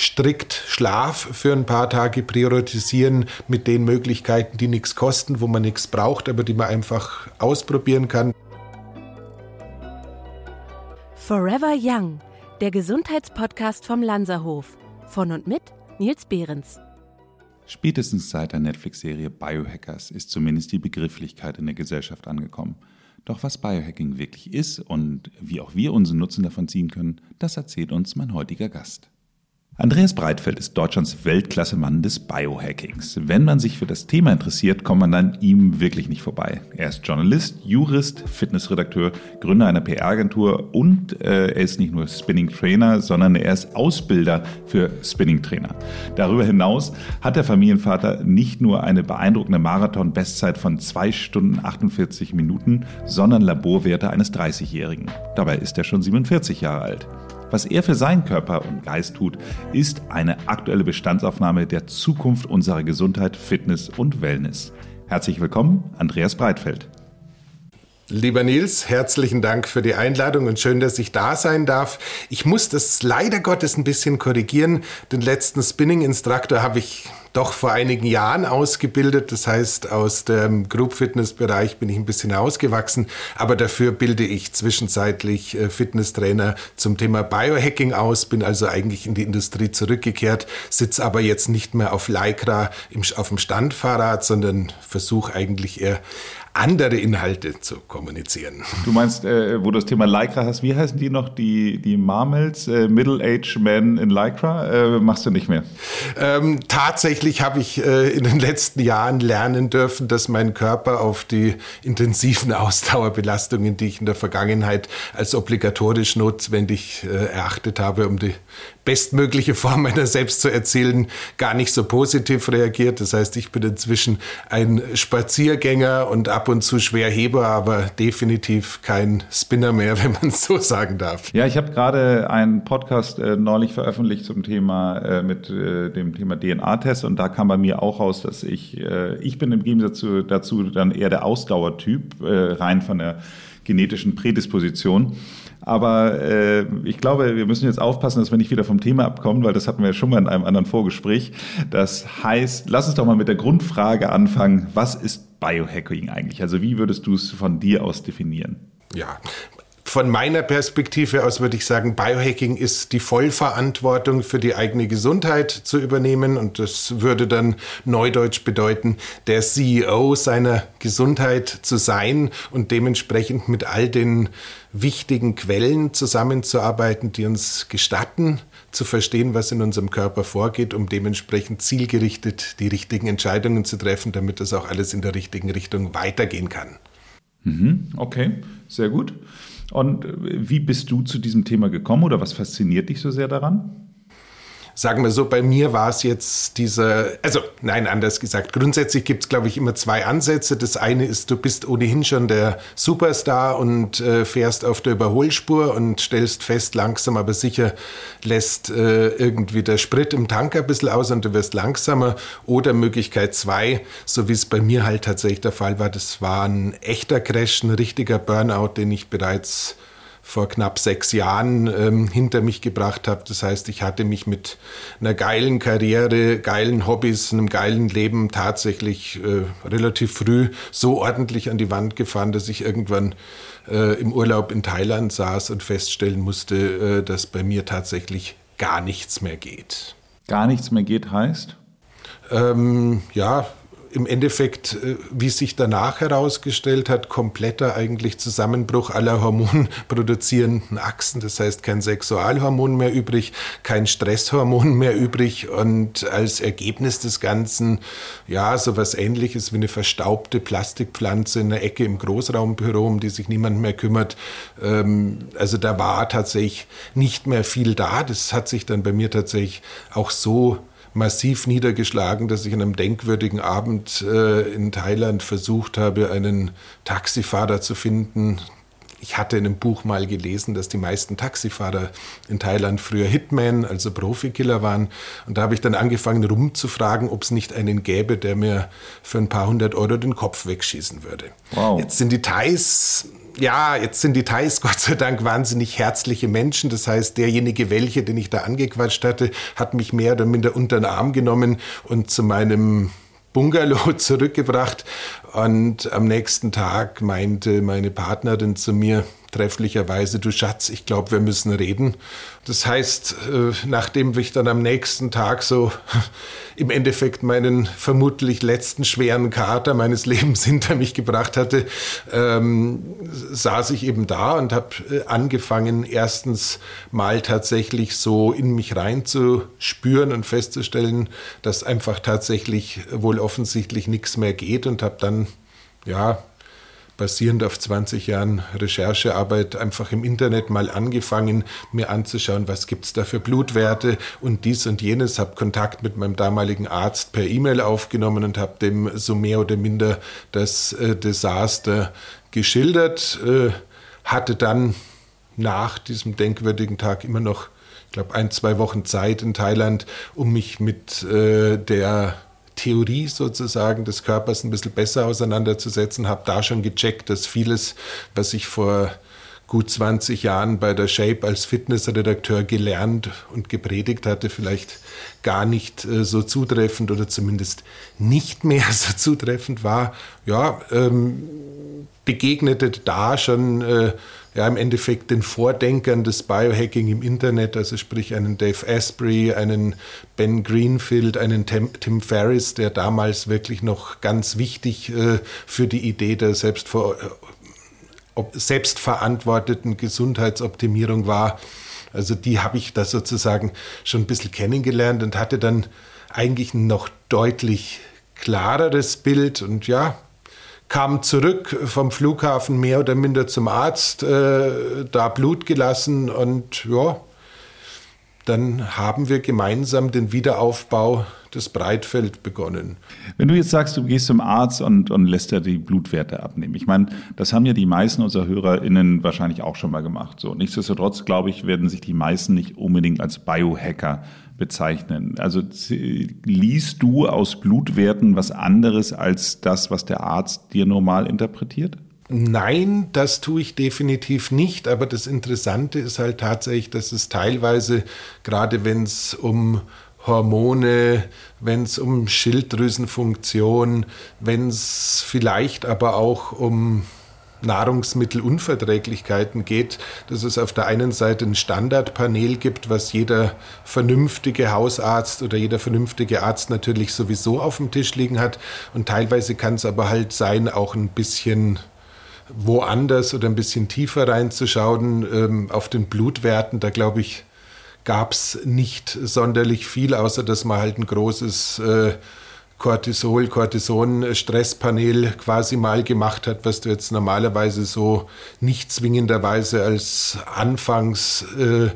strikt Schlaf für ein paar Tage priorisieren mit den Möglichkeiten, die nichts kosten, wo man nichts braucht, aber die man einfach ausprobieren kann. Forever Young, der Gesundheitspodcast vom Lanzerhof. Von und mit Nils Behrens. Spätestens seit der Netflix-Serie Biohackers ist zumindest die Begrifflichkeit in der Gesellschaft angekommen. Doch was Biohacking wirklich ist und wie auch wir unseren Nutzen davon ziehen können, das erzählt uns mein heutiger Gast. Andreas Breitfeld ist Deutschlands Weltklasse-Mann des Biohackings. Wenn man sich für das Thema interessiert, kommt man an ihm wirklich nicht vorbei. Er ist Journalist, Jurist, Fitnessredakteur, Gründer einer PR-Agentur und äh, er ist nicht nur Spinning-Trainer, sondern er ist Ausbilder für Spinning-Trainer. Darüber hinaus hat der Familienvater nicht nur eine beeindruckende Marathon-Bestzeit von 2 Stunden 48 Minuten, sondern Laborwerte eines 30-Jährigen. Dabei ist er schon 47 Jahre alt. Was er für seinen Körper und Geist tut, ist eine aktuelle Bestandsaufnahme der Zukunft unserer Gesundheit, Fitness und Wellness. Herzlich willkommen, Andreas Breitfeld. Lieber Nils, herzlichen Dank für die Einladung und schön, dass ich da sein darf. Ich muss das leider Gottes ein bisschen korrigieren. Den letzten Spinning-Instruktor habe ich doch vor einigen Jahren ausgebildet. Das heißt, aus dem Group Fitness Bereich bin ich ein bisschen ausgewachsen, aber dafür bilde ich zwischenzeitlich äh, Fitnesstrainer zum Thema Biohacking aus, bin also eigentlich in die Industrie zurückgekehrt, sitze aber jetzt nicht mehr auf Lycra auf dem Standfahrrad, sondern versuche eigentlich eher andere Inhalte zu kommunizieren. Du meinst, äh, wo du das Thema Lycra hast, wie heißen die noch? Die, die Marmels, äh, Middle-Aged Men in Lycra? Äh, machst du nicht mehr? Ähm, tatsächlich habe ich äh, in den letzten Jahren lernen dürfen, dass mein Körper auf die intensiven Ausdauerbelastungen, die ich in der Vergangenheit als obligatorisch notwendig äh, erachtet habe, um die bestmögliche Form meiner selbst zu erzielen, gar nicht so positiv reagiert. Das heißt, ich bin inzwischen ein Spaziergänger und ab und zu Schwerheber, aber definitiv kein Spinner mehr, wenn man es so sagen darf. Ja, ich habe gerade einen Podcast äh, neulich veröffentlicht zum Thema äh, mit äh, dem Thema DNA-Test und da kam bei mir auch raus, dass ich äh, ich bin im Gegensatz dazu, dazu dann eher der Ausdauertyp äh, rein von der genetischen Prädisposition. Aber äh, ich glaube, wir müssen jetzt aufpassen, dass wir nicht wieder vom Thema abkommen, weil das hatten wir ja schon mal in einem anderen Vorgespräch. Das heißt, lass uns doch mal mit der Grundfrage anfangen. Was ist Biohacking eigentlich? Also wie würdest du es von dir aus definieren? Ja, von meiner Perspektive aus würde ich sagen, Biohacking ist die Vollverantwortung für die eigene Gesundheit zu übernehmen. Und das würde dann neudeutsch bedeuten, der CEO seiner Gesundheit zu sein und dementsprechend mit all den wichtigen Quellen zusammenzuarbeiten, die uns gestatten, zu verstehen, was in unserem Körper vorgeht, um dementsprechend zielgerichtet die richtigen Entscheidungen zu treffen, damit das auch alles in der richtigen Richtung weitergehen kann. Mhm, okay, sehr gut. Und wie bist du zu diesem Thema gekommen oder was fasziniert dich so sehr daran? Sagen wir so, bei mir war es jetzt dieser, also nein, anders gesagt, grundsätzlich gibt es, glaube ich, immer zwei Ansätze. Das eine ist, du bist ohnehin schon der Superstar und äh, fährst auf der Überholspur und stellst fest, langsam aber sicher lässt äh, irgendwie der Sprit im Tank ein bisschen aus und du wirst langsamer. Oder Möglichkeit zwei, so wie es bei mir halt tatsächlich der Fall war, das war ein echter Crash, ein richtiger Burnout, den ich bereits vor knapp sechs Jahren ähm, hinter mich gebracht habe. Das heißt, ich hatte mich mit einer geilen Karriere, geilen Hobbys, einem geilen Leben tatsächlich äh, relativ früh so ordentlich an die Wand gefahren, dass ich irgendwann äh, im Urlaub in Thailand saß und feststellen musste, äh, dass bei mir tatsächlich gar nichts mehr geht. Gar nichts mehr geht heißt? Ähm, ja, im Endeffekt, äh, wie sich danach herausgestellt hat, kompletter eigentlich Zusammenbruch aller hormonproduzierenden Achsen. Das heißt, kein Sexualhormon mehr übrig, kein Stresshormon mehr übrig und als Ergebnis des Ganzen, ja, so was ähnliches wie eine verstaubte Plastikpflanze in der Ecke im Großraumbüro, um die sich niemand mehr kümmert. Ähm, also da war tatsächlich nicht mehr viel da. Das hat sich dann bei mir tatsächlich auch so massiv niedergeschlagen, dass ich an einem denkwürdigen Abend äh, in Thailand versucht habe, einen Taxifahrer zu finden, ich hatte in einem Buch mal gelesen, dass die meisten Taxifahrer in Thailand früher Hitman, also Profikiller waren. Und da habe ich dann angefangen rumzufragen, ob es nicht einen gäbe, der mir für ein paar hundert Euro den Kopf wegschießen würde. Wow. Jetzt sind die Thais ja, jetzt sind die Thais Gott sei Dank wahnsinnig herzliche Menschen. Das heißt, derjenige welche, den ich da angequatscht hatte, hat mich mehr oder minder unter den Arm genommen und zu meinem Bungalow zurückgebracht. Und am nächsten Tag meinte meine Partnerin zu mir, trefflicherweise, du Schatz, ich glaube, wir müssen reden. Das heißt, äh, nachdem ich dann am nächsten Tag so im Endeffekt meinen vermutlich letzten schweren Kater meines Lebens hinter mich gebracht hatte, ähm, saß ich eben da und habe äh, angefangen, erstens mal tatsächlich so in mich reinzuspüren und festzustellen, dass einfach tatsächlich wohl offensichtlich nichts mehr geht und habe dann ja, basierend auf 20 Jahren Recherchearbeit einfach im Internet mal angefangen, mir anzuschauen, was gibt es da für Blutwerte und dies und jenes, habe Kontakt mit meinem damaligen Arzt per E-Mail aufgenommen und habe dem so mehr oder minder das äh, Desaster geschildert, äh, hatte dann nach diesem denkwürdigen Tag immer noch, ich glaube, ein, zwei Wochen Zeit in Thailand, um mich mit äh, der Theorie sozusagen des Körpers ein bisschen besser auseinanderzusetzen, habe da schon gecheckt, dass vieles, was ich vor gut 20 Jahren bei der Shape als Fitnessredakteur gelernt und gepredigt hatte, vielleicht gar nicht äh, so zutreffend oder zumindest nicht mehr so zutreffend war. Ja, ähm, begegnete da schon äh, ja, im Endeffekt den Vordenkern des Biohacking im Internet, also sprich einen Dave Asprey, einen Ben Greenfield, einen Tim, Tim Ferriss, der damals wirklich noch ganz wichtig äh, für die Idee der Selbstver äh, selbstverantworteten Gesundheitsoptimierung war. Also die habe ich da sozusagen schon ein bisschen kennengelernt und hatte dann eigentlich ein noch deutlich klareres Bild und ja, kam zurück vom Flughafen mehr oder minder zum Arzt, äh, da Blut gelassen und ja, dann haben wir gemeinsam den Wiederaufbau des Breitfeld begonnen. Wenn du jetzt sagst, du gehst zum Arzt und, und lässt dir die Blutwerte abnehmen. Ich meine, das haben ja die meisten unserer HörerInnen wahrscheinlich auch schon mal gemacht. So, nichtsdestotrotz, glaube ich, werden sich die meisten nicht unbedingt als Biohacker bezeichnen. Also liest du aus Blutwerten was anderes als das, was der Arzt dir normal interpretiert? Nein, das tue ich definitiv nicht. Aber das Interessante ist halt tatsächlich, dass es teilweise, gerade wenn es um Hormone, wenn es um Schilddrüsenfunktion, wenn es vielleicht aber auch um Nahrungsmittelunverträglichkeiten geht, dass es auf der einen Seite ein Standardpanel gibt, was jeder vernünftige Hausarzt oder jeder vernünftige Arzt natürlich sowieso auf dem Tisch liegen hat. Und teilweise kann es aber halt sein, auch ein bisschen woanders oder ein bisschen tiefer reinzuschauen ähm, auf den Blutwerten. Da glaube ich, gab es nicht sonderlich viel, außer dass man halt ein großes äh, Cortisol, Cortison-Stresspanel quasi mal gemacht hat, was du jetzt normalerweise so nicht zwingenderweise als Anfangs äh,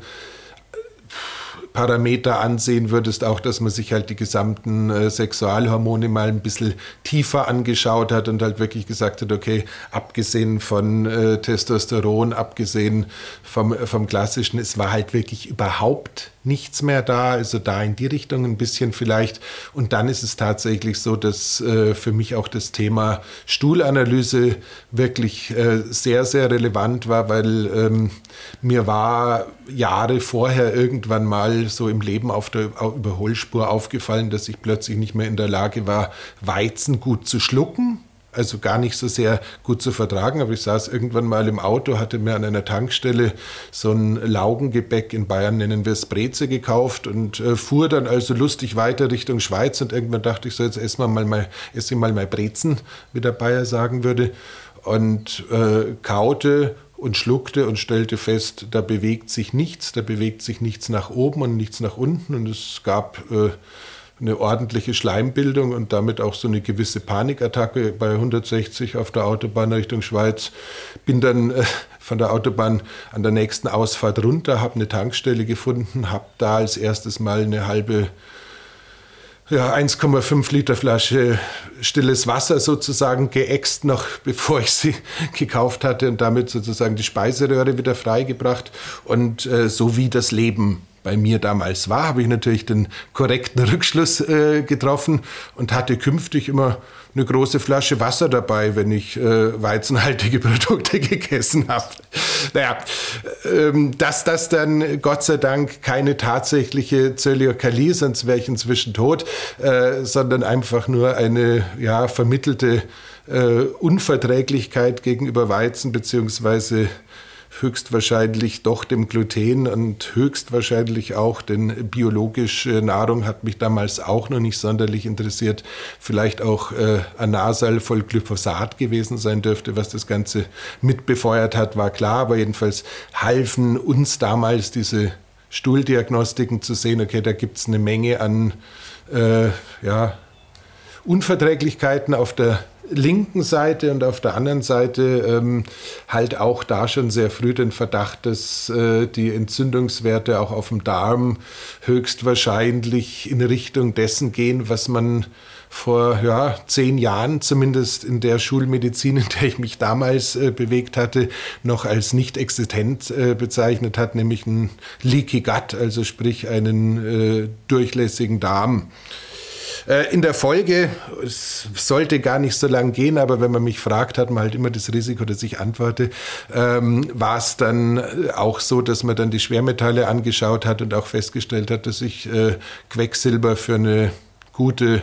Parameter ansehen würdest, auch dass man sich halt die gesamten äh, Sexualhormone mal ein bisschen tiefer angeschaut hat und halt wirklich gesagt hat, okay, abgesehen von äh, Testosteron, abgesehen vom, vom klassischen, es war halt wirklich überhaupt nichts mehr da, also da in die Richtung ein bisschen vielleicht. Und dann ist es tatsächlich so, dass äh, für mich auch das Thema Stuhlanalyse wirklich äh, sehr, sehr relevant war, weil ähm, mir war Jahre vorher irgendwann mal so im Leben auf der Überholspur aufgefallen, dass ich plötzlich nicht mehr in der Lage war, Weizen gut zu schlucken also gar nicht so sehr gut zu vertragen. Aber ich saß irgendwann mal im Auto, hatte mir an einer Tankstelle so ein Laugengebäck, in Bayern nennen wir es Breze, gekauft und äh, fuhr dann also lustig weiter Richtung Schweiz. Und irgendwann dachte ich so, jetzt essen wir mal, mal, essen mal mal Brezen, wie der Bayer sagen würde. Und äh, kaute und schluckte und stellte fest, da bewegt sich nichts, da bewegt sich nichts nach oben und nichts nach unten. Und es gab... Äh, eine ordentliche Schleimbildung und damit auch so eine gewisse Panikattacke bei 160 auf der Autobahn Richtung Schweiz. Bin dann äh, von der Autobahn an der nächsten Ausfahrt runter, habe eine Tankstelle gefunden, habe da als erstes mal eine halbe ja, 1,5 Liter Flasche stilles Wasser sozusagen geäxt, noch bevor ich sie gekauft hatte und damit sozusagen die Speiseröhre wieder freigebracht. Und äh, so wie das Leben bei mir damals war, habe ich natürlich den korrekten Rückschluss äh, getroffen und hatte künftig immer eine große Flasche Wasser dabei, wenn ich äh, weizenhaltige Produkte gegessen habe. Naja, ähm, dass das dann Gott sei Dank keine tatsächliche Zöliakalie, sonst wäre ich inzwischen tot, äh, sondern einfach nur eine ja, vermittelte äh, Unverträglichkeit gegenüber Weizen beziehungsweise höchstwahrscheinlich doch dem Gluten und höchstwahrscheinlich auch, denn biologische Nahrung hat mich damals auch noch nicht sonderlich interessiert. Vielleicht auch äh, Anasal voll Glyphosat gewesen sein dürfte, was das Ganze mitbefeuert hat, war klar. Aber jedenfalls halfen uns damals diese Stuhldiagnostiken zu sehen, okay, da gibt es eine Menge an äh, ja, Unverträglichkeiten auf der linken Seite und auf der anderen Seite ähm, halt auch da schon sehr früh den Verdacht, dass äh, die Entzündungswerte auch auf dem Darm höchstwahrscheinlich in Richtung dessen gehen, was man vor ja, zehn Jahren, zumindest in der Schulmedizin, in der ich mich damals äh, bewegt hatte, noch als nicht existent äh, bezeichnet hat, nämlich ein Leaky Gut, also sprich einen äh, durchlässigen Darm. Äh, in der Folge, es sollte gar nicht so lang gehen, aber wenn man mich fragt, hat man halt immer das Risiko, dass ich antworte, ähm, war es dann auch so, dass man dann die Schwermetalle angeschaut hat und auch festgestellt hat, dass ich äh, Quecksilber für eine gute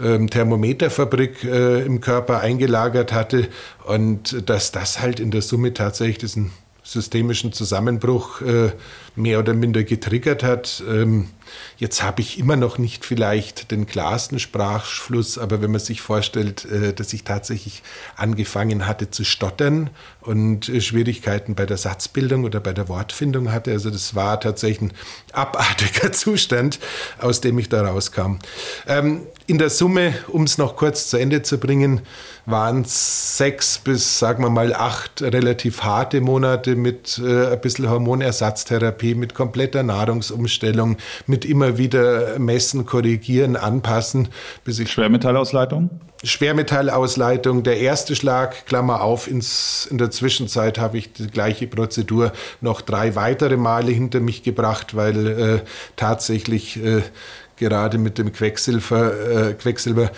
ähm, Thermometerfabrik äh, im Körper eingelagert hatte und dass das halt in der Summe tatsächlich diesen systemischen Zusammenbruch äh, mehr oder minder getriggert hat. Ähm, jetzt habe ich immer noch nicht vielleicht den klarsten Sprachfluss, aber wenn man sich vorstellt, äh, dass ich tatsächlich angefangen hatte zu stottern und äh, Schwierigkeiten bei der Satzbildung oder bei der Wortfindung hatte, also das war tatsächlich ein abartiger Zustand, aus dem ich da rauskam. Ähm, in der Summe, um es noch kurz zu Ende zu bringen, waren es sechs bis, sagen wir mal, acht relativ harte Monate mit äh, ein bisschen Hormonersatztherapie Therapie, mit kompletter Nahrungsumstellung, mit immer wieder messen, korrigieren, anpassen. Bis ich Schwermetallausleitung? Schwermetallausleitung, der erste Schlag, Klammer auf, ins, in der Zwischenzeit habe ich die gleiche Prozedur noch drei weitere Male hinter mich gebracht, weil äh, tatsächlich äh, gerade mit dem Quecksilber, äh, Quecksilber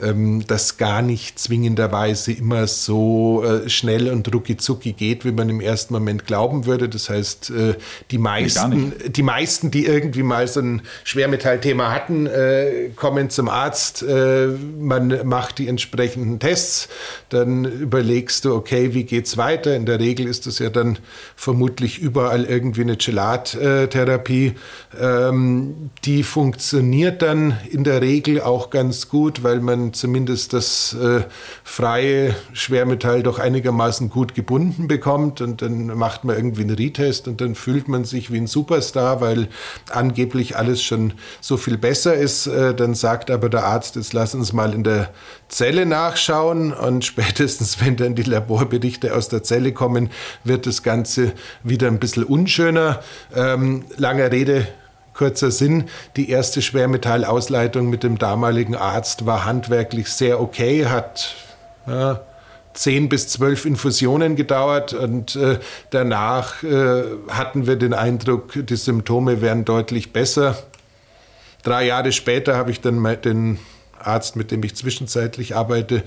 ähm, das gar nicht zwingenderweise immer so äh, schnell und rucki geht, wie man im ersten Moment glauben würde. Das heißt, äh, die, meisten, die meisten, die irgendwie mal so ein Schwermetallthema hatten, äh, kommen zum Arzt, äh, man macht die entsprechenden Tests, dann überlegst du, okay, wie geht's weiter? In der Regel ist das ja dann vermutlich überall irgendwie eine Gelattherapie. Ähm, die funktioniert dann in der Regel auch ganz gut, weil man zumindest das äh, freie Schwermetall doch einigermaßen gut gebunden bekommt und dann macht man irgendwie einen Retest und dann fühlt man sich wie ein Superstar, weil angeblich alles schon so viel besser ist. Äh, dann sagt aber der Arzt, jetzt lass uns mal in der Zelle nachschauen und spätestens, wenn dann die Laborberichte aus der Zelle kommen, wird das Ganze wieder ein bisschen unschöner. Ähm, langer Rede, Kurzer Sinn, die erste Schwermetallausleitung mit dem damaligen Arzt war handwerklich sehr okay, hat ja, zehn bis zwölf Infusionen gedauert und äh, danach äh, hatten wir den Eindruck, die Symptome wären deutlich besser. Drei Jahre später habe ich dann den Arzt, mit dem ich zwischenzeitlich arbeite,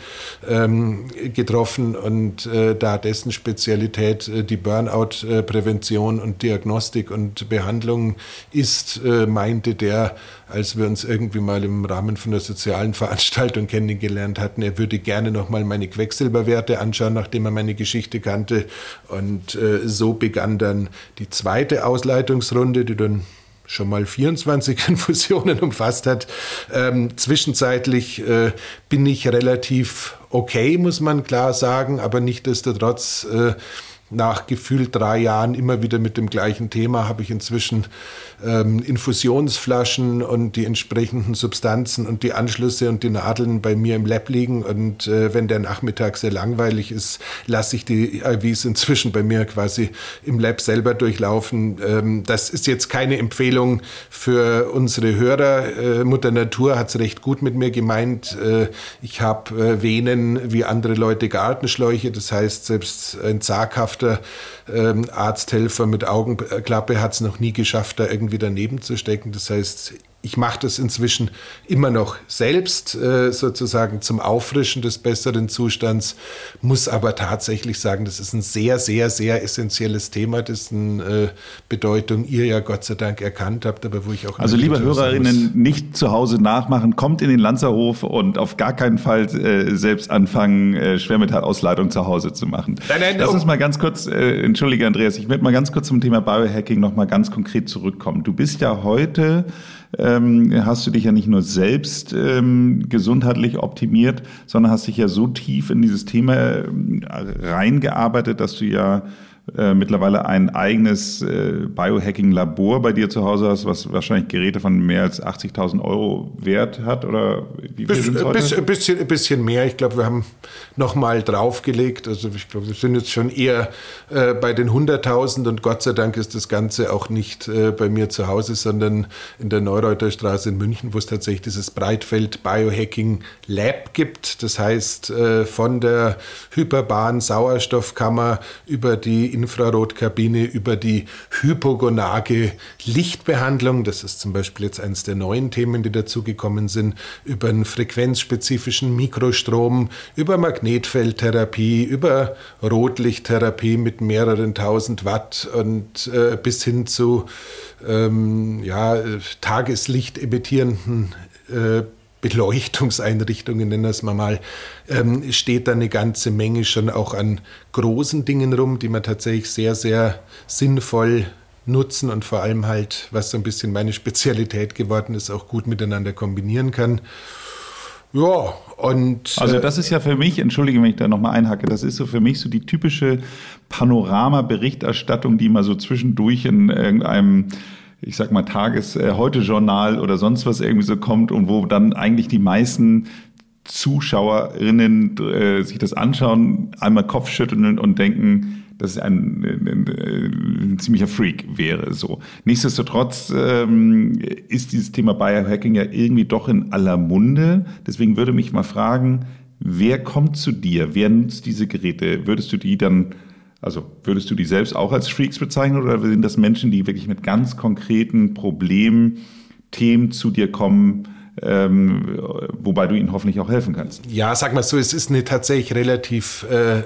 ähm, getroffen und äh, da dessen Spezialität äh, die Burnout-Prävention und Diagnostik und Behandlung ist, äh, meinte der, als wir uns irgendwie mal im Rahmen von einer sozialen Veranstaltung kennengelernt hatten, er würde gerne noch mal meine Quecksilberwerte anschauen, nachdem er meine Geschichte kannte. Und so begann dann die zweite Ausleitungsrunde, die dann schon mal 24 Infusionen umfasst hat. Ähm, zwischenzeitlich äh, bin ich relativ okay, muss man klar sagen, aber nichtdestotrotz äh, nach gefühlt drei Jahren immer wieder mit dem gleichen Thema habe ich inzwischen ähm, Infusionsflaschen und die entsprechenden Substanzen und die Anschlüsse und die Nadeln bei mir im Lab liegen. Und äh, wenn der Nachmittag sehr langweilig ist, lasse ich die IVs inzwischen bei mir quasi im Lab selber durchlaufen. Ähm, das ist jetzt keine Empfehlung für unsere Hörer. Äh, Mutter Natur hat es recht gut mit mir gemeint. Äh, ich habe äh, Venen wie andere Leute Gartenschläuche. Das heißt, selbst ein zaghafter ähm, Arzthelfer mit Augenklappe hat es noch nie geschafft, da irgendwie daneben zu stecken. Das heißt, ich mache das inzwischen immer noch selbst, äh, sozusagen zum Auffrischen des besseren Zustands, muss aber tatsächlich sagen, das ist ein sehr, sehr, sehr essentielles Thema, dessen äh, Bedeutung ihr ja Gott sei Dank erkannt habt, aber wo ich auch. Also, liebe Hörerinnen, nicht zu Hause nachmachen, kommt in den Lanzerhof und auf gar keinen Fall äh, selbst anfangen, Schwermetallausleitung zu Hause zu machen. Nein, nein, Lass uns mal ganz kurz, entschuldige Andreas, ich möchte mal ganz kurz zum Thema Biohacking noch mal ganz konkret zurückkommen. Du bist ja heute ähm, hast du dich ja nicht nur selbst ähm, gesundheitlich optimiert, sondern hast dich ja so tief in dieses Thema äh, reingearbeitet, dass du ja äh, mittlerweile ein eigenes äh, Biohacking-Labor bei dir zu Hause hast, was wahrscheinlich Geräte von mehr als 80.000 Euro wert hat? Oder wie viel sind es Ein bisschen, ein bisschen mehr. Ich glaube, wir haben nochmal draufgelegt. Also ich glaube, wir sind jetzt schon eher äh, bei den 100.000 und Gott sei Dank ist das Ganze auch nicht äh, bei mir zu Hause, sondern in der Neureuter Straße in München, wo es tatsächlich dieses Breitfeld Biohacking Lab gibt. Das heißt, äh, von der hyperbaren Sauerstoffkammer über die Infrarotkabine, über die hypogonage Lichtbehandlung, das ist zum Beispiel jetzt eines der neuen Themen, die dazugekommen sind, über einen frequenzspezifischen Mikrostrom, über Magnetfeldtherapie, über Rotlichttherapie mit mehreren tausend Watt und äh, bis hin zu ähm, ja, Tageslicht emittierenden äh, Beleuchtungseinrichtungen, nennen wir es mal, ähm, steht da eine ganze Menge schon auch an großen Dingen rum, die man tatsächlich sehr, sehr sinnvoll nutzen und vor allem halt, was so ein bisschen meine Spezialität geworden ist, auch gut miteinander kombinieren kann. Ja, und. Also, äh, das ist ja für mich, entschuldige, wenn ich da nochmal einhacke, das ist so für mich so die typische Panorama-Berichterstattung, die mal so zwischendurch in irgendeinem ich sag mal, Tages-Heute-Journal äh, oder sonst was irgendwie so kommt und wo dann eigentlich die meisten Zuschauerinnen äh, sich das anschauen, einmal Kopfschütteln und denken, dass es ein, ein, ein, ziemlicher Freak wäre. So. Nichtsdestotrotz ähm, ist dieses Thema Biohacking ja irgendwie doch in aller Munde. Deswegen würde mich mal fragen, wer kommt zu dir? Wer nutzt diese Geräte? Würdest du die dann also würdest du die selbst auch als Freaks bezeichnen oder sind das Menschen, die wirklich mit ganz konkreten Problemen, Themen zu dir kommen, ähm, wobei du ihnen hoffentlich auch helfen kannst? Ja, sag mal so, es ist eine tatsächlich relativ äh,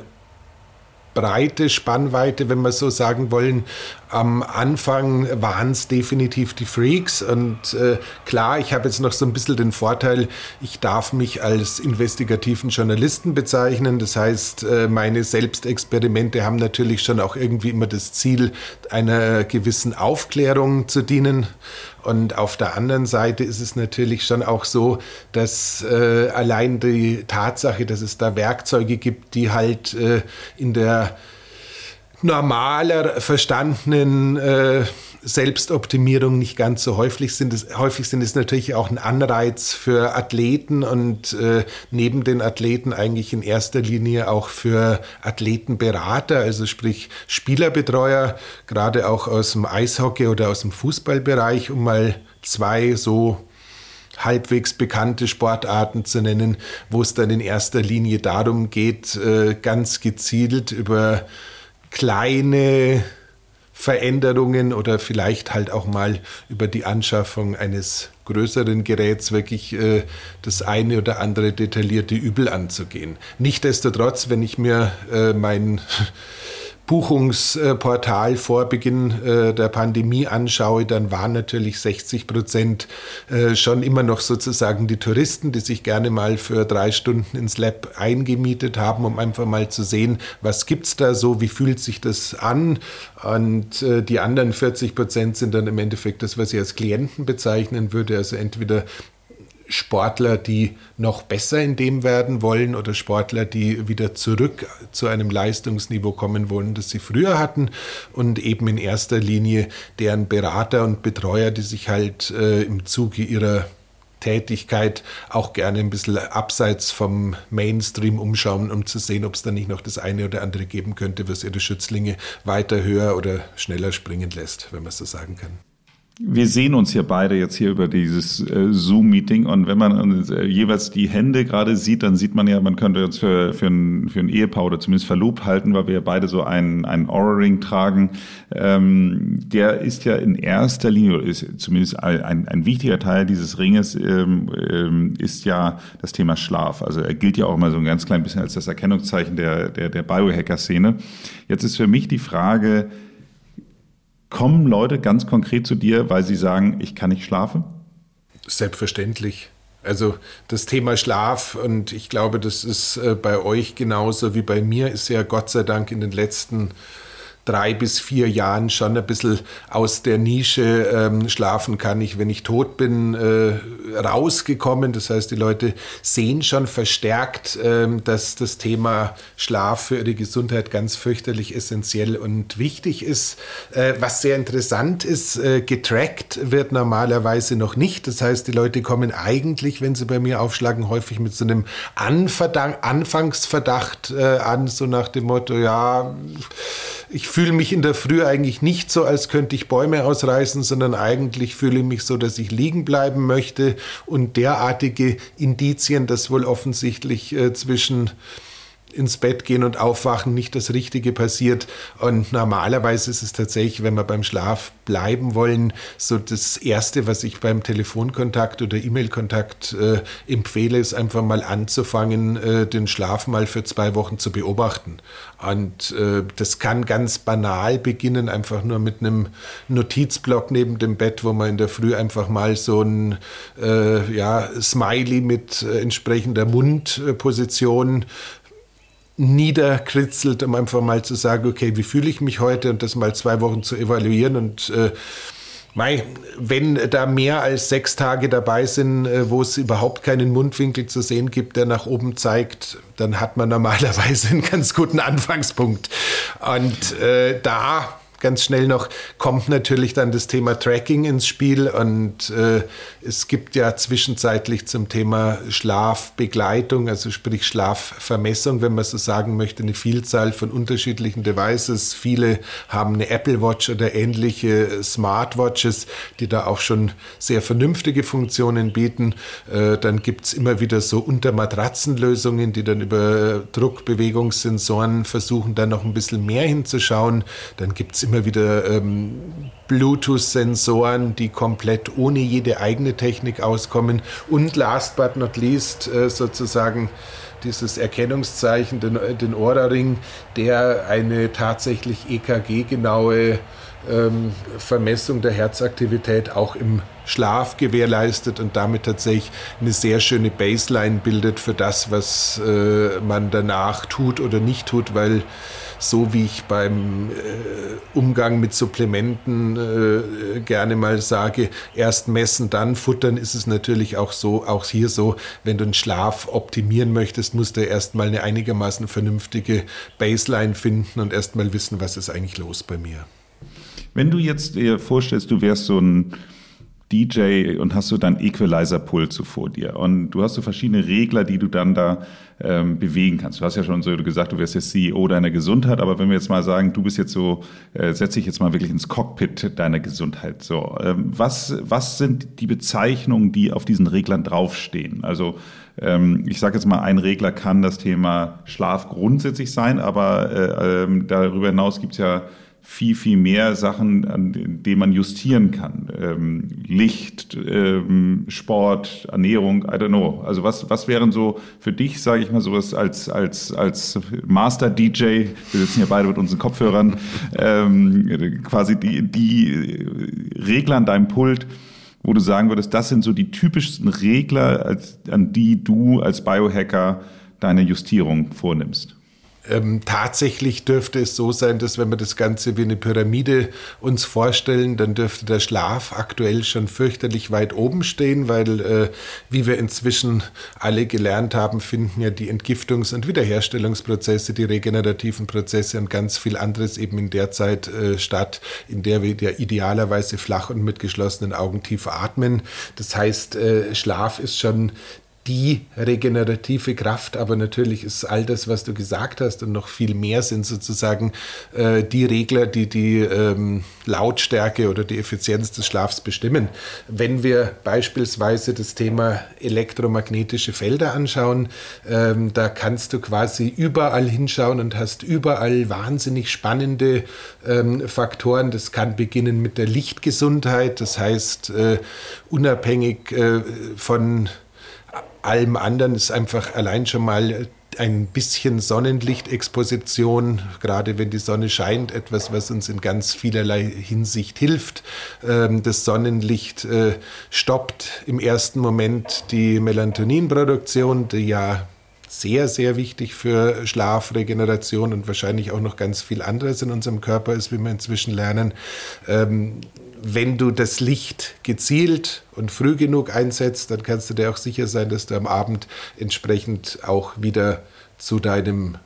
breite Spannweite, wenn wir so sagen wollen. Am Anfang waren es definitiv die Freaks und äh, klar, ich habe jetzt noch so ein bisschen den Vorteil, ich darf mich als investigativen Journalisten bezeichnen. Das heißt, äh, meine Selbstexperimente haben natürlich schon auch irgendwie immer das Ziel, einer gewissen Aufklärung zu dienen. Und auf der anderen Seite ist es natürlich schon auch so, dass äh, allein die Tatsache, dass es da Werkzeuge gibt, die halt äh, in der normaler verstandenen äh, Selbstoptimierung nicht ganz so häufig sind. Es, häufig sind es natürlich auch ein Anreiz für Athleten und äh, neben den Athleten eigentlich in erster Linie auch für Athletenberater, also sprich Spielerbetreuer, gerade auch aus dem Eishockey oder aus dem Fußballbereich, um mal zwei so halbwegs bekannte Sportarten zu nennen, wo es dann in erster Linie darum geht, äh, ganz gezielt über kleine Veränderungen oder vielleicht halt auch mal über die Anschaffung eines größeren Geräts wirklich äh, das eine oder andere detaillierte Übel anzugehen. Nichtsdestotrotz, wenn ich mir äh, mein Buchungsportal vor Beginn äh, der Pandemie anschaue, dann waren natürlich 60 Prozent äh, schon immer noch sozusagen die Touristen, die sich gerne mal für drei Stunden ins Lab eingemietet haben, um einfach mal zu sehen, was gibt's da so, wie fühlt sich das an. Und äh, die anderen 40 Prozent sind dann im Endeffekt das, was ich als Klienten bezeichnen würde, also entweder Sportler, die noch besser in dem werden wollen oder Sportler, die wieder zurück zu einem Leistungsniveau kommen wollen, das sie früher hatten und eben in erster Linie deren Berater und Betreuer, die sich halt äh, im Zuge ihrer Tätigkeit auch gerne ein bisschen abseits vom Mainstream umschauen, um zu sehen, ob es da nicht noch das eine oder andere geben könnte, was ihre Schützlinge weiter höher oder schneller springen lässt, wenn man so sagen kann. Wir sehen uns hier beide jetzt hier über dieses äh, Zoom-Meeting und wenn man äh, jeweils die Hände gerade sieht, dann sieht man ja, man könnte uns für, für, ein, für ein Ehepaar oder zumindest verlobt halten, weil wir ja beide so einen, einen Aura-Ring tragen. Ähm, der ist ja in erster Linie, ist zumindest ein, ein wichtiger Teil dieses Ringes, ähm, ähm, ist ja das Thema Schlaf. Also er gilt ja auch mal so ein ganz klein bisschen als das Erkennungszeichen der, der, der Biohacker-Szene. Jetzt ist für mich die Frage, Kommen Leute ganz konkret zu dir, weil sie sagen, ich kann nicht schlafen? Selbstverständlich. Also das Thema Schlaf und ich glaube, das ist äh, bei euch genauso wie bei mir, ist ja Gott sei Dank in den letzten drei bis vier Jahren schon ein bisschen aus der Nische ähm, schlafen kann ich, wenn ich tot bin, äh, rausgekommen. Das heißt, die Leute sehen schon verstärkt, ähm, dass das Thema Schlaf für ihre Gesundheit ganz fürchterlich essentiell und wichtig ist. Äh, was sehr interessant ist, äh, getrackt wird normalerweise noch nicht. Das heißt, die Leute kommen eigentlich, wenn sie bei mir aufschlagen, häufig mit so einem Anverdacht, Anfangsverdacht äh, an, so nach dem Motto, ja, ich fühle mich in der Früh eigentlich nicht so, als könnte ich Bäume ausreißen, sondern eigentlich fühle ich mich so, dass ich liegen bleiben möchte. Und derartige Indizien, dass wohl offensichtlich äh, zwischen ins Bett gehen und aufwachen nicht das Richtige passiert. Und normalerweise ist es tatsächlich, wenn wir beim Schlaf bleiben wollen, so das Erste, was ich beim Telefonkontakt oder E-Mail-Kontakt äh, empfehle, ist einfach mal anzufangen, äh, den Schlaf mal für zwei Wochen zu beobachten. Und äh, das kann ganz banal beginnen, einfach nur mit einem Notizblock neben dem Bett, wo man in der Früh einfach mal so ein äh, ja, Smiley mit äh, entsprechender Mundposition niederkritzelt, um einfach mal zu sagen, okay, wie fühle ich mich heute und das mal zwei Wochen zu evaluieren und äh, Mei, wenn da mehr als sechs Tage dabei sind, äh, wo es überhaupt keinen Mundwinkel zu sehen gibt, der nach oben zeigt, dann hat man normalerweise einen ganz guten Anfangspunkt. Und äh, da ganz schnell noch, kommt natürlich dann das Thema Tracking ins Spiel und äh, es gibt ja zwischenzeitlich zum Thema Schlafbegleitung, also sprich Schlafvermessung, wenn man so sagen möchte, eine Vielzahl von unterschiedlichen Devices. Viele haben eine Apple Watch oder ähnliche Smartwatches, die da auch schon sehr vernünftige Funktionen bieten. Äh, dann gibt es immer wieder so Untermatratzenlösungen, die dann über Druckbewegungssensoren versuchen, da noch ein bisschen mehr hinzuschauen. Dann gibt es immer wieder ähm, Bluetooth-Sensoren, die komplett ohne jede eigene Technik auskommen. Und last but not least äh, sozusagen dieses Erkennungszeichen, den, den Aura-Ring, der eine tatsächlich EKG-genaue ähm, Vermessung der Herzaktivität auch im Schlaf gewährleistet und damit tatsächlich eine sehr schöne Baseline bildet für das, was äh, man danach tut oder nicht tut, weil so wie ich beim äh, Umgang mit Supplementen äh, gerne mal sage, erst messen, dann futtern, ist es natürlich auch so, auch hier so, wenn du den Schlaf optimieren möchtest, musst du erst mal eine einigermaßen vernünftige Baseline finden und erst mal wissen, was ist eigentlich los bei mir. Wenn du jetzt dir vorstellst, du wärst so ein DJ und hast du dein Equalizer-Pult so vor dir. Und du hast so verschiedene Regler, die du dann da ähm, bewegen kannst. Du hast ja schon so gesagt, du wärst jetzt CEO deiner Gesundheit, aber wenn wir jetzt mal sagen, du bist jetzt so, äh, setz dich jetzt mal wirklich ins Cockpit deiner Gesundheit. So, ähm, was, was sind die Bezeichnungen, die auf diesen Reglern draufstehen? Also ähm, ich sage jetzt mal, ein Regler kann das Thema Schlaf grundsätzlich sein, aber äh, äh, darüber hinaus gibt es ja viel, viel mehr Sachen, an denen man justieren kann. Ähm, Licht, ähm, Sport, Ernährung, I don't know. Also was, was wären so für dich, sage ich mal, sowas als, als, als Master-DJ, wir sitzen hier beide mit unseren Kopfhörern, ähm, quasi die, die Regler an deinem Pult, wo du sagen würdest, das sind so die typischsten Regler, als, an die du als Biohacker deine Justierung vornimmst? Ähm, tatsächlich dürfte es so sein, dass wenn wir das Ganze wie eine Pyramide uns vorstellen, dann dürfte der Schlaf aktuell schon fürchterlich weit oben stehen, weil, äh, wie wir inzwischen alle gelernt haben, finden ja die Entgiftungs- und Wiederherstellungsprozesse, die regenerativen Prozesse und ganz viel anderes eben in der Zeit äh, statt, in der wir ja idealerweise flach und mit geschlossenen Augen tief atmen. Das heißt, äh, Schlaf ist schon die regenerative Kraft, aber natürlich ist all das, was du gesagt hast und noch viel mehr sind sozusagen äh, die Regler, die die ähm, Lautstärke oder die Effizienz des Schlafs bestimmen. Wenn wir beispielsweise das Thema elektromagnetische Felder anschauen, ähm, da kannst du quasi überall hinschauen und hast überall wahnsinnig spannende ähm, Faktoren. Das kann beginnen mit der Lichtgesundheit, das heißt äh, unabhängig äh, von allem anderen ist einfach allein schon mal ein bisschen Sonnenlichtexposition, gerade wenn die Sonne scheint, etwas, was uns in ganz vielerlei Hinsicht hilft. Ähm, das Sonnenlicht äh, stoppt im ersten Moment die Melatoninproduktion, die ja sehr, sehr wichtig für Schlaf, Regeneration und wahrscheinlich auch noch ganz viel anderes in unserem Körper ist, wie wir inzwischen lernen. Ähm, wenn du das Licht gezielt und früh genug einsetzt, dann kannst du dir auch sicher sein, dass du am Abend entsprechend auch wieder zu deinem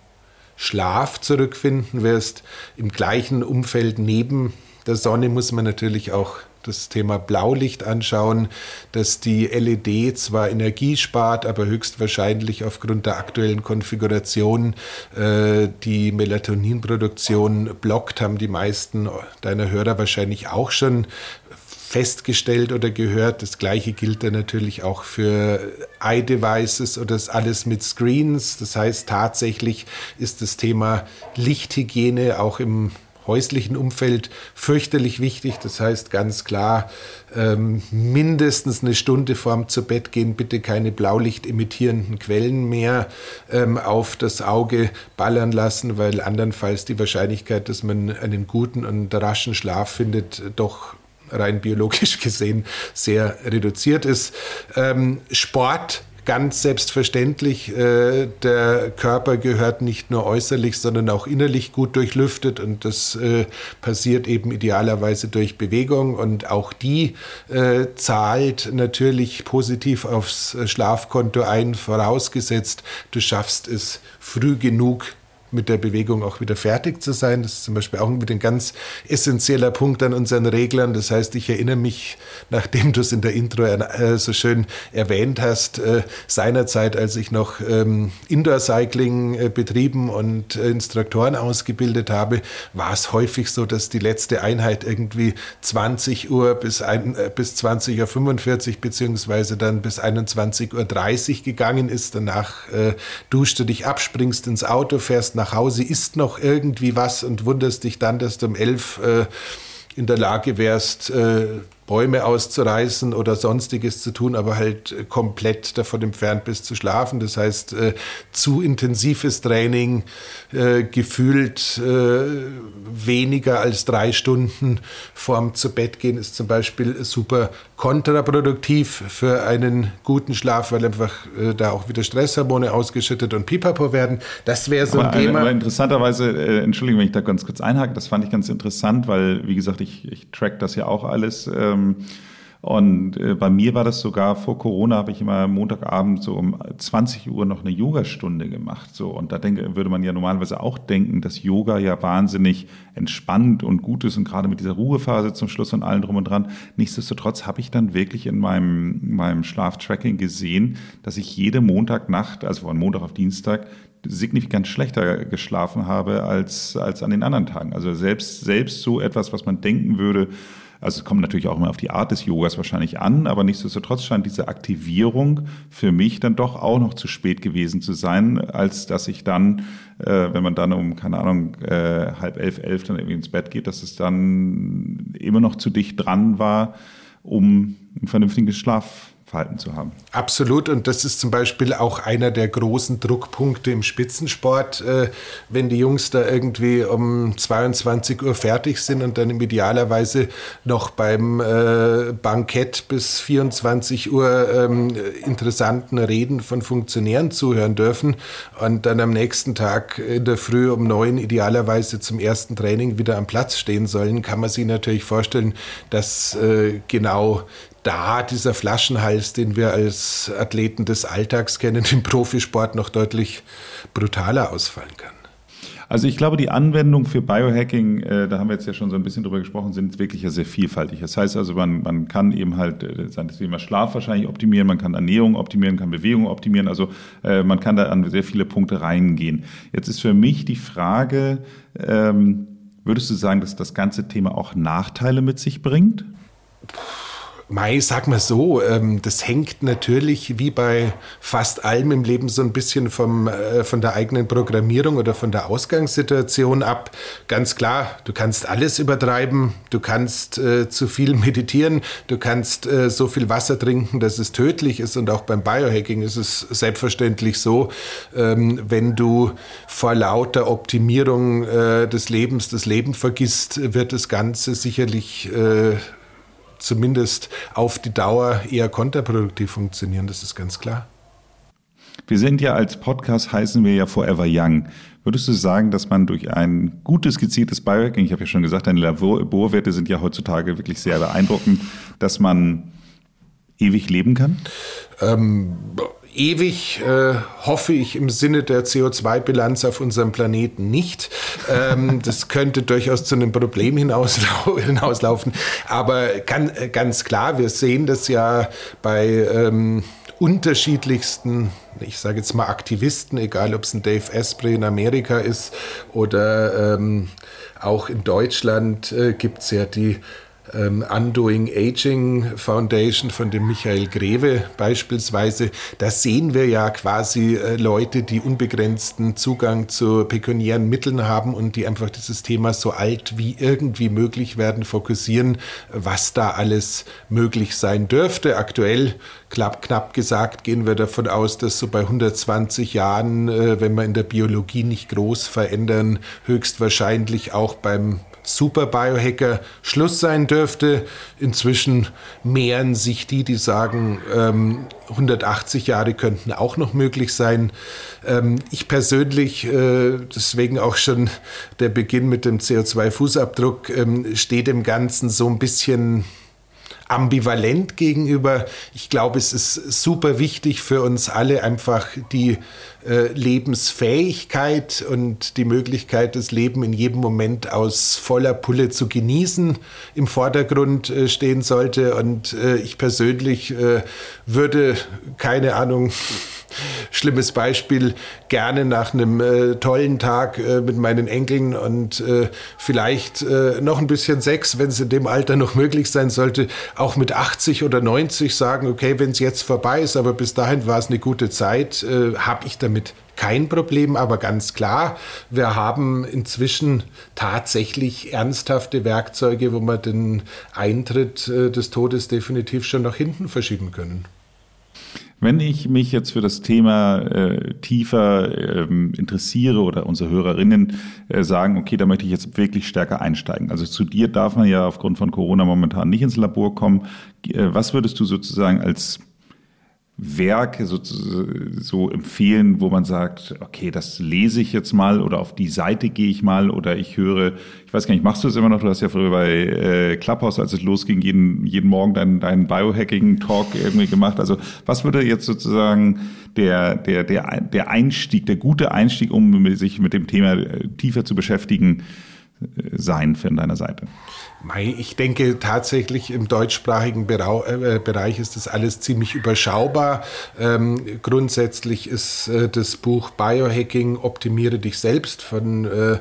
Schlaf zurückfinden wirst. Im gleichen Umfeld neben der Sonne muss man natürlich auch das Thema Blaulicht anschauen, dass die LED zwar Energie spart, aber höchstwahrscheinlich aufgrund der aktuellen Konfiguration äh, die Melatoninproduktion blockt, haben die meisten deiner Hörer wahrscheinlich auch schon festgestellt oder gehört. Das gleiche gilt dann natürlich auch für iDevices oder das alles mit Screens. Das heißt, tatsächlich ist das Thema Lichthygiene auch im häuslichen Umfeld fürchterlich wichtig. Das heißt ganz klar, ähm, mindestens eine Stunde vorm zu Bett gehen, bitte keine Blaulicht emittierenden Quellen mehr ähm, auf das Auge ballern lassen, weil andernfalls die Wahrscheinlichkeit, dass man einen guten und raschen Schlaf findet, doch rein biologisch gesehen sehr reduziert ist. Ähm, Sport ganz selbstverständlich. Äh, der Körper gehört nicht nur äußerlich, sondern auch innerlich gut durchlüftet und das äh, passiert eben idealerweise durch Bewegung und auch die äh, zahlt natürlich positiv aufs Schlafkonto ein, vorausgesetzt, du schaffst es früh genug mit der Bewegung auch wieder fertig zu sein. Das ist zum Beispiel auch ein ganz essentieller Punkt an unseren Reglern. Das heißt, ich erinnere mich, nachdem du es in der Intro äh, so schön erwähnt hast, äh, seinerzeit, als ich noch ähm, Indoor-Cycling äh, betrieben und Instruktoren ausgebildet habe, war es häufig so, dass die letzte Einheit irgendwie 20 Uhr bis, bis 20 Uhr 45 beziehungsweise dann bis 21 Uhr 30 gegangen ist. Danach duschst du dich ab, springst ins Auto, fährst nach nach Hause, isst noch irgendwie was und wunderst dich dann, dass du um elf äh, in der Lage wärst, äh, Bäume auszureißen oder sonstiges zu tun, aber halt komplett davon entfernt bist zu schlafen. Das heißt, äh, zu intensives Training, äh, gefühlt äh, weniger als drei Stunden vorm zu Bett gehen, ist zum Beispiel super kontraproduktiv für einen guten Schlaf, weil einfach da auch wieder Stresshormone ausgeschüttet und Pipapo werden. Das wäre so ein aber, Thema. Aber interessanterweise, äh, Entschuldigung, wenn ich da ganz kurz einhake, das fand ich ganz interessant, weil, wie gesagt, ich, ich track das ja auch alles. Ähm, und äh, bei mir war das sogar vor Corona, habe ich immer Montagabend so um 20 Uhr noch eine Yogastunde gemacht. So und da denke, würde man ja normalerweise auch denken, dass Yoga ja wahnsinnig entspannt und gut ist und gerade mit dieser Ruhephase zum Schluss und allem drum und dran. Nichtsdestotrotz habe ich dann wirklich in meinem meinem Schlaftracking gesehen, dass ich jede Montagnacht, also von Montag auf Dienstag, signifikant schlechter geschlafen habe als als an den anderen Tagen. Also selbst selbst so etwas, was man denken würde also es kommt natürlich auch immer auf die Art des Yogas wahrscheinlich an, aber nichtsdestotrotz scheint diese Aktivierung für mich dann doch auch noch zu spät gewesen zu sein, als dass ich dann, äh, wenn man dann um, keine Ahnung, äh, halb elf, elf dann irgendwie ins Bett geht, dass es dann immer noch zu dicht dran war, um einen vernünftigen Schlaf Verhalten zu haben. Absolut. Und das ist zum Beispiel auch einer der großen Druckpunkte im Spitzensport, äh, wenn die Jungs da irgendwie um 22 Uhr fertig sind und dann idealerweise noch beim äh, Bankett bis 24 Uhr ähm, interessanten Reden von Funktionären zuhören dürfen und dann am nächsten Tag in der Früh um neun idealerweise zum ersten Training wieder am Platz stehen sollen, kann man sich natürlich vorstellen, dass äh, genau da dieser Flaschenhals, den wir als Athleten des Alltags kennen, im Profisport noch deutlich brutaler ausfallen kann. Also ich glaube, die Anwendung für Biohacking, äh, da haben wir jetzt ja schon so ein bisschen drüber gesprochen, sind wirklich ja sehr vielfältig. Das heißt also, man, man kann eben halt äh, sein Thema Schlaf wahrscheinlich optimieren, man kann Ernährung optimieren, kann Bewegung optimieren. Also äh, man kann da an sehr viele Punkte reingehen. Jetzt ist für mich die Frage, ähm, würdest du sagen, dass das ganze Thema auch Nachteile mit sich bringt? Mai, sag mal so, ähm, das hängt natürlich wie bei fast allem im Leben so ein bisschen vom, äh, von der eigenen Programmierung oder von der Ausgangssituation ab. Ganz klar, du kannst alles übertreiben, du kannst äh, zu viel meditieren, du kannst äh, so viel Wasser trinken, dass es tödlich ist und auch beim Biohacking ist es selbstverständlich so, ähm, wenn du vor lauter Optimierung äh, des Lebens das Leben vergisst, wird das Ganze sicherlich äh, zumindest auf die Dauer eher kontraproduktiv funktionieren, das ist ganz klar. Wir sind ja als Podcast heißen wir ja Forever Young. Würdest du sagen, dass man durch ein gutes, gezieltes Biohacking, ich habe ja schon gesagt, deine Laborwerte sind ja heutzutage wirklich sehr beeindruckend, dass man ewig leben kann? Ähm, ewig äh, hoffe ich im Sinne der CO2-Bilanz auf unserem Planeten nicht. Ähm, das könnte durchaus zu einem Problem hinauslau hinauslaufen. Aber kann, äh, ganz klar, wir sehen das ja bei ähm, unterschiedlichsten, ich sage jetzt mal Aktivisten, egal ob es ein Dave Asprey in Amerika ist oder ähm, auch in Deutschland äh, gibt es ja die ähm, Undoing Aging Foundation von dem Michael Greve beispielsweise, da sehen wir ja quasi äh, Leute, die unbegrenzten Zugang zu pekuniären Mitteln haben und die einfach dieses Thema so alt wie irgendwie möglich werden, fokussieren, was da alles möglich sein dürfte. Aktuell, knapp, knapp gesagt, gehen wir davon aus, dass so bei 120 Jahren, äh, wenn wir in der Biologie nicht groß verändern, höchstwahrscheinlich auch beim Super Biohacker Schluss sein dürfte. Inzwischen mehren sich die, die sagen, ähm, 180 Jahre könnten auch noch möglich sein. Ähm, ich persönlich, äh, deswegen auch schon der Beginn mit dem CO2-Fußabdruck, ähm, steht dem Ganzen so ein bisschen ambivalent gegenüber. Ich glaube, es ist super wichtig für uns alle, einfach die äh, Lebensfähigkeit und die Möglichkeit, das Leben in jedem Moment aus voller Pulle zu genießen, im Vordergrund äh, stehen sollte. Und äh, ich persönlich äh, würde, keine Ahnung, schlimmes Beispiel, gerne nach einem äh, tollen Tag äh, mit meinen Enkeln und äh, vielleicht äh, noch ein bisschen Sex, wenn es in dem Alter noch möglich sein sollte, auch mit 80 oder 90 sagen, okay, wenn es jetzt vorbei ist, aber bis dahin war es eine gute Zeit, äh, habe ich damit kein Problem, aber ganz klar, wir haben inzwischen tatsächlich ernsthafte Werkzeuge, wo wir den Eintritt äh, des Todes definitiv schon nach hinten verschieben können. Wenn ich mich jetzt für das Thema äh, tiefer ähm, interessiere oder unsere Hörerinnen äh, sagen, okay, da möchte ich jetzt wirklich stärker einsteigen. Also zu dir darf man ja aufgrund von Corona momentan nicht ins Labor kommen. Äh, was würdest du sozusagen als Werk so, so empfehlen, wo man sagt, okay, das lese ich jetzt mal oder auf die Seite gehe ich mal oder ich höre, ich weiß gar nicht, machst du es immer noch? Du hast ja früher bei äh, Clubhouse, als es losging, jeden, jeden Morgen deinen, deinen Biohacking-Talk irgendwie gemacht. Also was würde jetzt sozusagen der, der, der, der Einstieg, der gute Einstieg, um sich mit dem Thema äh, tiefer zu beschäftigen, sein für deiner Seite? Ich denke tatsächlich im deutschsprachigen äh, Bereich ist das alles ziemlich überschaubar. Ähm, grundsätzlich ist äh, das Buch Biohacking Optimiere dich selbst von äh,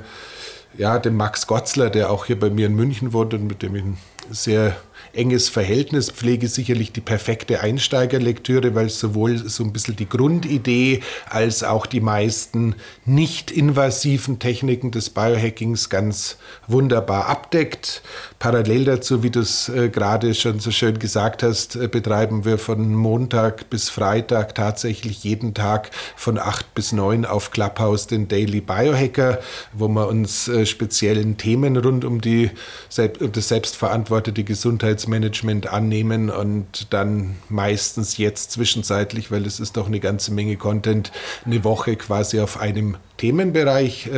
ja, dem Max Gotzler, der auch hier bei mir in München wohnt und mit dem ich sehr enges Verhältnis. Pflege sicherlich die perfekte Einsteigerlektüre, weil sowohl so ein bisschen die Grundidee als auch die meisten nicht invasiven Techniken des Biohackings ganz wunderbar abdeckt. Parallel dazu, wie du es äh, gerade schon so schön gesagt hast, äh, betreiben wir von Montag bis Freitag tatsächlich jeden Tag von acht bis neun auf Clubhouse den Daily Biohacker, wo wir uns äh, speziellen Themen rund um die, das selbstverantwortete Gesundheitsmanagement annehmen und dann meistens jetzt zwischenzeitlich, weil es ist doch eine ganze Menge Content, eine Woche quasi auf einem Themenbereich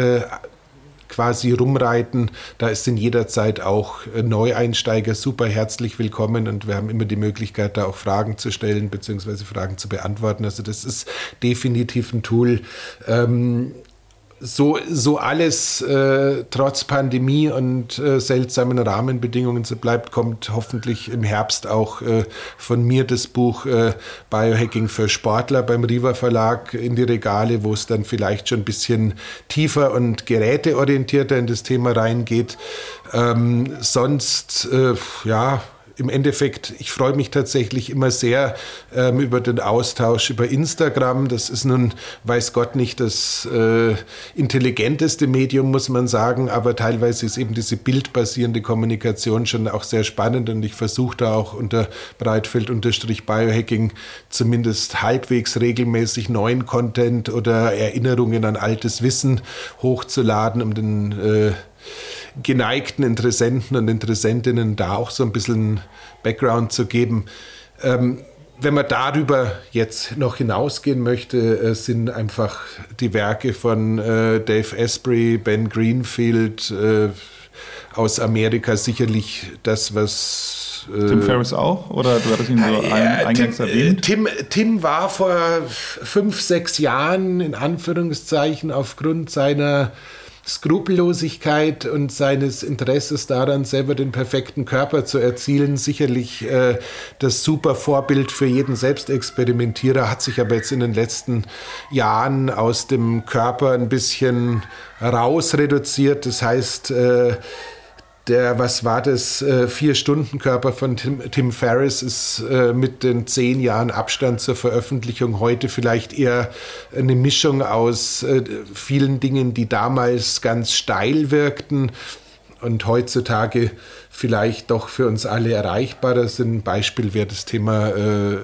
quasi rumreiten. Da sind jederzeit auch äh, Neueinsteiger super herzlich willkommen und wir haben immer die Möglichkeit, da auch Fragen zu stellen bzw. Fragen zu beantworten. Also das ist definitiv ein Tool. Ähm, so, so alles äh, trotz Pandemie und äh, seltsamen Rahmenbedingungen so bleibt, kommt hoffentlich im Herbst auch äh, von mir das Buch äh, Biohacking für Sportler beim Riva Verlag in die Regale, wo es dann vielleicht schon ein bisschen tiefer und geräteorientierter in das Thema reingeht. Ähm, sonst, äh, ja, im Endeffekt, ich freue mich tatsächlich immer sehr ähm, über den Austausch über Instagram. Das ist nun, weiß Gott, nicht das äh, intelligenteste Medium, muss man sagen, aber teilweise ist eben diese bildbasierende Kommunikation schon auch sehr spannend und ich versuche da auch unter Breitfeld-Biohacking zumindest halbwegs regelmäßig neuen Content oder Erinnerungen an altes Wissen hochzuladen, um den äh, geneigten Interessenten und Interessentinnen da auch so ein bisschen Background zu geben. Ähm, wenn man darüber jetzt noch hinausgehen möchte, äh, sind einfach die Werke von äh, Dave Asprey, Ben Greenfield äh, aus Amerika sicherlich das, was äh, Tim Ferriss auch? Oder du hattest ihn so ein, eingangs Tim, erwähnt? Tim, Tim war vor fünf, sechs Jahren in Anführungszeichen aufgrund seiner Skrupellosigkeit und seines Interesses daran, selber den perfekten Körper zu erzielen, sicherlich äh, das super Vorbild für jeden Selbstexperimentierer, hat sich aber jetzt in den letzten Jahren aus dem Körper ein bisschen raus reduziert. Das heißt, äh, der, was war das, äh, Vier-Stunden-Körper von Tim, Tim Ferriss ist äh, mit den zehn Jahren Abstand zur Veröffentlichung heute vielleicht eher eine Mischung aus äh, vielen Dingen, die damals ganz steil wirkten und heutzutage vielleicht doch für uns alle erreichbarer sind. Beispiel wäre das Thema äh,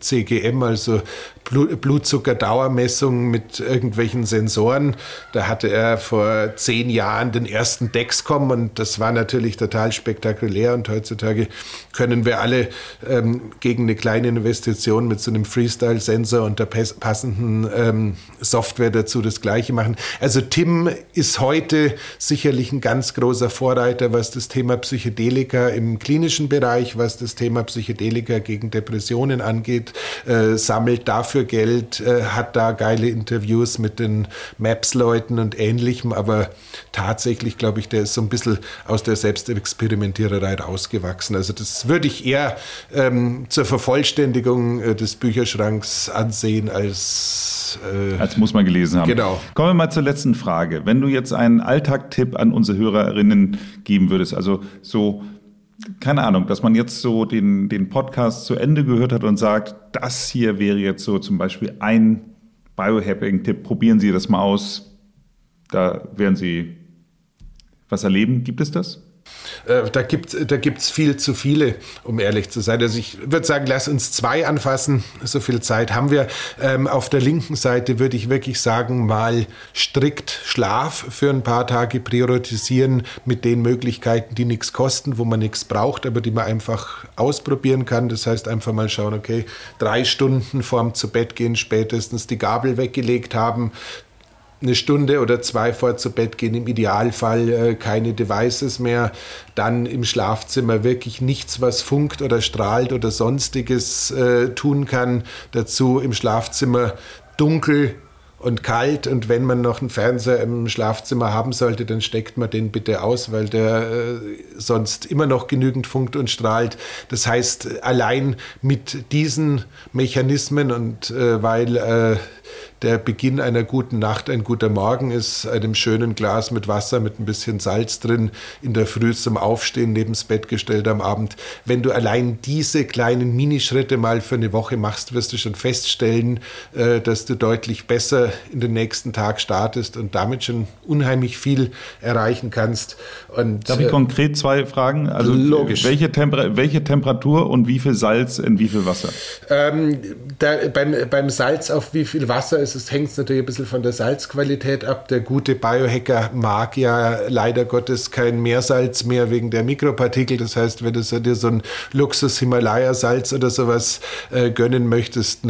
CGM, also Blutzuckerdauermessung mit irgendwelchen Sensoren. Da hatte er vor zehn Jahren den ersten Dexcom und das war natürlich total spektakulär und heutzutage können wir alle ähm, gegen eine kleine Investition mit so einem Freestyle-Sensor und der passenden ähm, Software dazu das Gleiche machen. Also Tim ist heute sicherlich ein ganz großer Vorreiter, was das Thema Psychedelika im klinischen Bereich, was das Thema Psychedelika gegen Depressionen angeht, äh, sammelt dafür Geld, äh, hat da geile Interviews mit den Maps-Leuten und ähnlichem, aber tatsächlich glaube ich, der ist so ein bisschen aus der Selbstexperimentiererei rausgewachsen. Also das würde ich eher ähm, zur Vervollständigung äh, des Bücherschranks ansehen als äh, als muss man gelesen haben. Genau. Kommen wir mal zur letzten Frage. Wenn du jetzt einen Alltagtipp an unsere Hörerinnen geben würdest, also so, keine Ahnung, dass man jetzt so den, den Podcast zu Ende gehört hat und sagt, das hier wäre jetzt so zum Beispiel ein Biohacking-Tipp, probieren Sie das mal aus. Da werden Sie was erleben. Gibt es das? Äh, da gibt es da gibt's viel zu viele, um ehrlich zu sein. Also ich würde sagen, lass uns zwei anfassen. So viel Zeit haben wir. Ähm, auf der linken Seite würde ich wirklich sagen, mal strikt Schlaf für ein paar Tage priorisieren mit den Möglichkeiten, die nichts kosten, wo man nichts braucht, aber die man einfach ausprobieren kann. Das heißt, einfach mal schauen, okay, drei Stunden vorm zu Bett gehen spätestens die Gabel weggelegt haben, eine Stunde oder zwei vor zu Bett gehen, im Idealfall äh, keine Devices mehr, dann im Schlafzimmer wirklich nichts, was funkt oder strahlt oder sonstiges äh, tun kann. Dazu im Schlafzimmer dunkel und kalt und wenn man noch einen Fernseher im Schlafzimmer haben sollte, dann steckt man den bitte aus, weil der äh, sonst immer noch genügend funkt und strahlt. Das heißt, allein mit diesen Mechanismen und äh, weil äh, der Beginn einer guten Nacht ein guter Morgen ist, einem schönen Glas mit Wasser mit ein bisschen Salz drin, in der Früh zum Aufstehen neben's Bett gestellt am Abend. Wenn du allein diese kleinen Minischritte mal für eine Woche machst, wirst du schon feststellen, äh, dass du deutlich besser in den nächsten Tag startest und damit schon unheimlich viel erreichen kannst. Und, Darf ich äh, konkret zwei Fragen? Also logisch. Welche, Temper welche Temperatur und wie viel Salz in wie viel Wasser? Ähm, da, beim, beim Salz auf wie viel Wasser ist es, hängt natürlich ein bisschen von der Salzqualität ab. Der gute Biohacker mag ja leider Gottes kein Meersalz mehr wegen der Mikropartikel. Das heißt, wenn du dir so ein Luxus-Himalaya-Salz oder sowas äh, gönnen möchtest,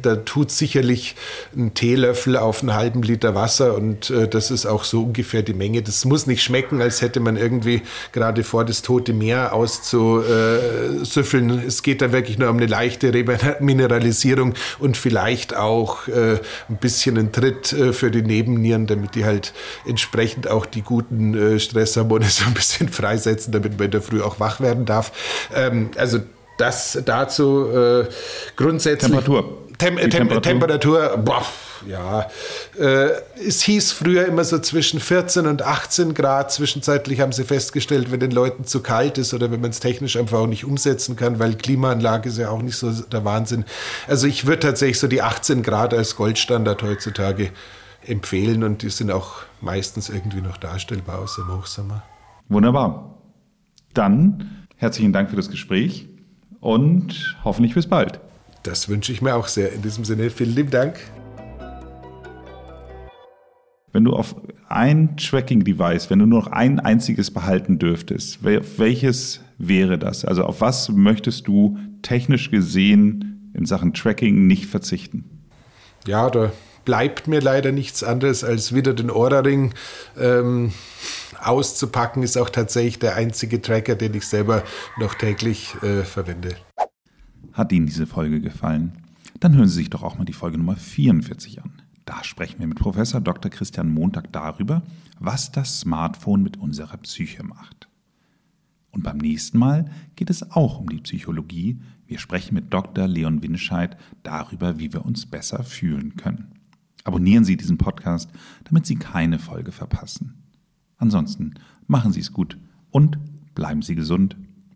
da tut sicherlich ein Teelöffel auf einen halben Liter Wasser und äh, das ist auch so ungefähr die Menge. Das muss nicht schmecken, als hätte man irgendwie gerade vor das Tote Meer auszusüffeln. Es geht da wirklich nur um eine leichte Remineralisierung und vielleicht auch äh, ein bisschen einen Tritt äh, für die Nebennieren, damit die halt entsprechend auch die guten äh, Stresshormone so ein bisschen freisetzen, damit man in der Früh auch wach werden darf. Ähm, also das dazu äh, grundsätzlich. Temperatur. Tem Tem Temperatur, Temperatur boah, ja, äh, es hieß früher immer so zwischen 14 und 18 Grad. Zwischenzeitlich haben sie festgestellt, wenn den Leuten zu kalt ist oder wenn man es technisch einfach auch nicht umsetzen kann, weil Klimaanlage ist ja auch nicht so der Wahnsinn. Also ich würde tatsächlich so die 18 Grad als Goldstandard heutzutage empfehlen und die sind auch meistens irgendwie noch darstellbar aus dem Hochsommer. Wunderbar. Dann herzlichen Dank für das Gespräch und hoffentlich bis bald. Das wünsche ich mir auch sehr. In diesem Sinne, vielen lieben Dank. Wenn du auf ein Tracking-Device, wenn du nur noch ein einziges behalten dürftest, welches wäre das? Also auf was möchtest du technisch gesehen in Sachen Tracking nicht verzichten? Ja, da bleibt mir leider nichts anderes, als wieder den Ohrring ähm, auszupacken. Ist auch tatsächlich der einzige Tracker, den ich selber noch täglich äh, verwende. Hat Ihnen diese Folge gefallen? Dann hören Sie sich doch auch mal die Folge Nummer 44 an. Da sprechen wir mit Professor Dr. Christian Montag darüber, was das Smartphone mit unserer Psyche macht. Und beim nächsten Mal geht es auch um die Psychologie. Wir sprechen mit Dr. Leon Winscheid darüber, wie wir uns besser fühlen können. Abonnieren Sie diesen Podcast, damit Sie keine Folge verpassen. Ansonsten machen Sie es gut und bleiben Sie gesund.